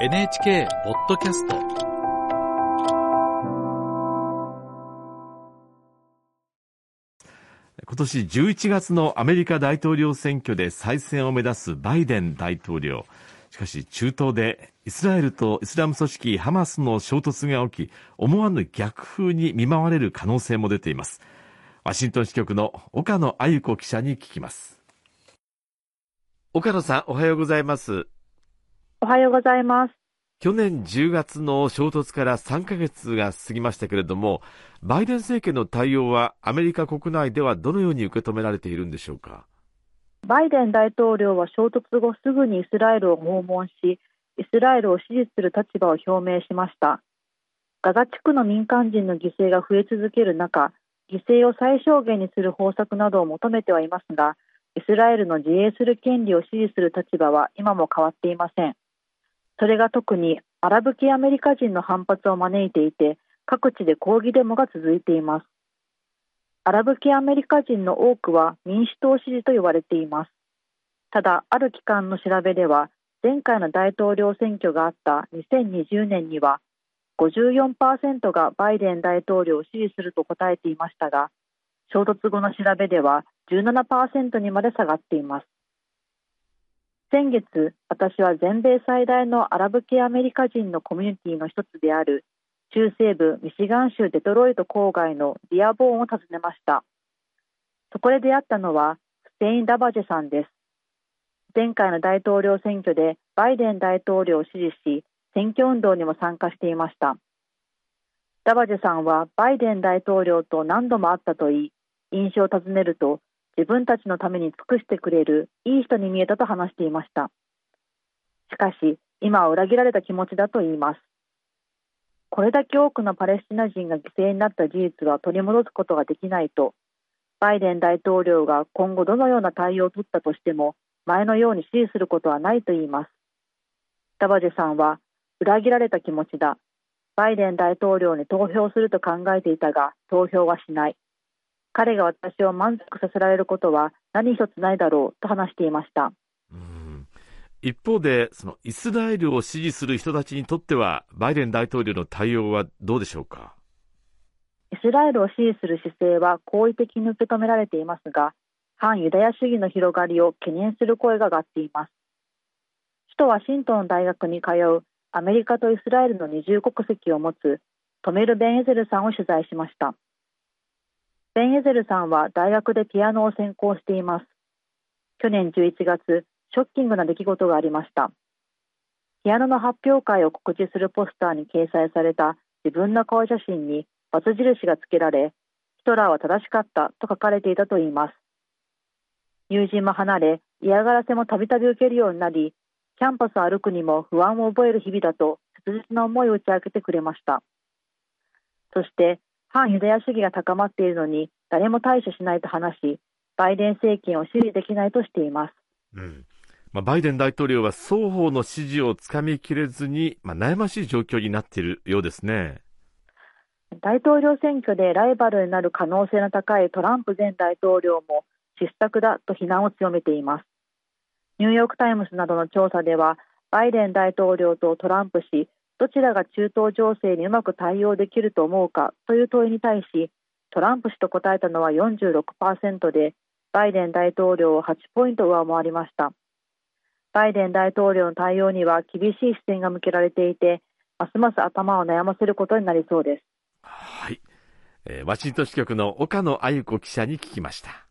NHK ポッドキャスト。今年11月のアメリカ大統領選挙で再選を目指すバイデン大統領。しかし中東でイスラエルとイスラム組織ハマスの衝突が起き思わぬ逆風に見舞われる可能性も出ています。ワシントン支局の岡野あゆ子記者に聞きます。岡野さんおはようございますおはようございます。去年10月の衝突から3ヶ月が過ぎましたけれども、バイデン政権の対応はアメリカ国内ではどのように受け止められているんでしょうか？バイデン大統領は衝突後すぐにイスラエルを訪問し、イスラエルを支持する立場を表明しました。ガザ地区の民間人の犠牲が増え続ける中、犠牲を最小限にする方策などを求めてはいますが、イスラエルの自衛する権利を支持する立場は今も変わっていません。それが特にアラブ系アメリカ人の反発を招いていて各地で抗議デモが続いています。アラブ系アメリカ人の多くは民主党支持と言われています。ただある機関の調べでは前回の大統領選挙があった2020年には54%がバイデン大統領を支持すると答えていましたが衝突後の調べでは17%にまで下がっています。先月、私は全米最大のアラブ系アメリカ人のコミュニティの一つである中西部ミシガン州デトロイト郊外のディアボーンを訪ねました。そこで出会ったのはステイン・ダバジェさんです。前回の大統領選挙でバイデン大統領を支持し、選挙運動にも参加していました。ダバジェさんはバイデン大統領と何度も会ったといい、印象を尋ねると自分たちのために尽くしてくれるいい人に見えたと話していました。しかし今は裏切られた気持ちだと言います。これだけ多くのパレスチナ人が犠牲になった事実は取り戻すことができないとバイデン大統領が今後どのような対応を取ったとしても前のように支持することはないと言います。ダバジェさんは裏切られた気持ちだ。バイデン大統領に投票すると考えていたが投票はしない。彼が私を満足させられることは何一つないだろうと話していました。一方でそのイスラエルを支持する人たちにとってはバイデン大統領の対応はどうでしょうか？イスラエルを支持する姿勢は好意的に受け止められていますが反ユダヤ主義の広がりを懸念する声が上がっています。首都ワシントン大学に通うアメリカとイスラエルの二重国籍を持つトメル・ベンエゼルさんを取材しましたベン・エゼルさんは大学でピアノを専攻しています。去年11月、ショッキングな出来事がありました。ピアノの発表会を告知するポスターに掲載された自分の顔写真にバツ印が付けられ、ヒトラーは正しかったと書かれていたといいます。友人も離れ、嫌がらせもたびたび受けるようになり、キャンパスを歩くにも不安を覚える日々だと切実な思いを打ち明けてくれました。そして反ユダヤ主義が高まっているのに誰も対処しないと話し、バイデン政権を支持できないとしています。うんまあ、バイデン大統領は双方の支持をつかみきれずに、まあ、悩ましい状況になっているようですね。大統領選挙でライバルになる可能性の高いトランプ前大統領も失策だと非難を強めています。ニューヨーク・タイムズなどの調査では、バイデン大統領とトランプ氏、どちらが中東情勢にうまく対応できると思うかという問いに対しトランプ氏と答えたのは46%でバイデン大統領を8ポイント上回りました。バイデン大統領の対応には厳しい視線が向けられていてますます頭を悩ませることになりそうです。はい、えー、ワシントン支局の岡野あゆ子記者に聞きました。